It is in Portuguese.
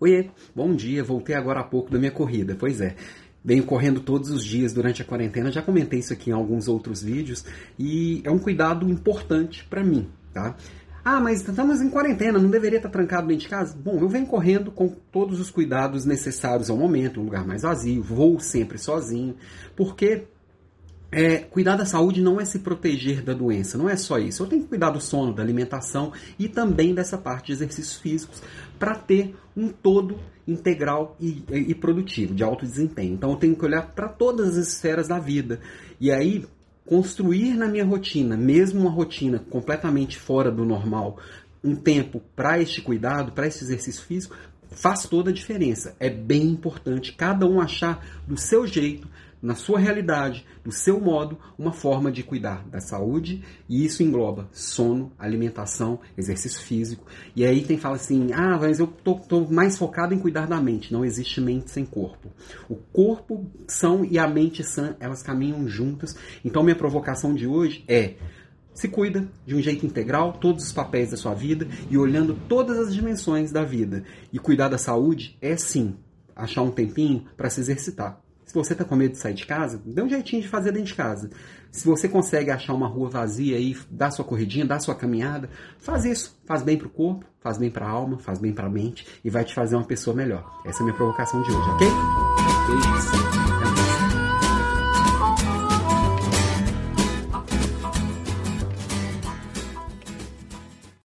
Oiê, bom dia, voltei agora há pouco da minha corrida. Pois é, venho correndo todos os dias durante a quarentena, já comentei isso aqui em alguns outros vídeos e é um cuidado importante para mim, tá? Ah, mas estamos em quarentena, não deveria estar trancado dentro de casa? Bom, eu venho correndo com todos os cuidados necessários ao momento, um lugar mais vazio, vou sempre sozinho, porque é, cuidar da saúde não é se proteger da doença, não é só isso. Eu tenho que cuidar do sono, da alimentação e também dessa parte de exercícios físicos para ter um todo integral e, e, produtivo, de alto desempenho. Então eu tenho que olhar para todas as esferas da vida. E aí, construir na minha rotina, mesmo uma rotina completamente fora do normal, um tempo para este cuidado, para esse exercício físico, faz toda a diferença. É bem importante cada um achar do seu jeito na sua realidade, do seu modo, uma forma de cuidar da saúde, e isso engloba sono, alimentação, exercício físico. E aí tem fala assim: ah, mas eu tô, tô mais focado em cuidar da mente. Não existe mente sem corpo. O corpo são e a mente sã, elas caminham juntas. Então, minha provocação de hoje é. Se cuida de um jeito integral, todos os papéis da sua vida e olhando todas as dimensões da vida. E cuidar da saúde é sim achar um tempinho para se exercitar. Se você está com medo de sair de casa, dê um jeitinho de fazer dentro de casa. Se você consegue achar uma rua vazia e dar sua corridinha, dar sua caminhada, faz isso. Faz bem para o corpo, faz bem para a alma, faz bem para a mente e vai te fazer uma pessoa melhor. Essa é a minha provocação de hoje, ok?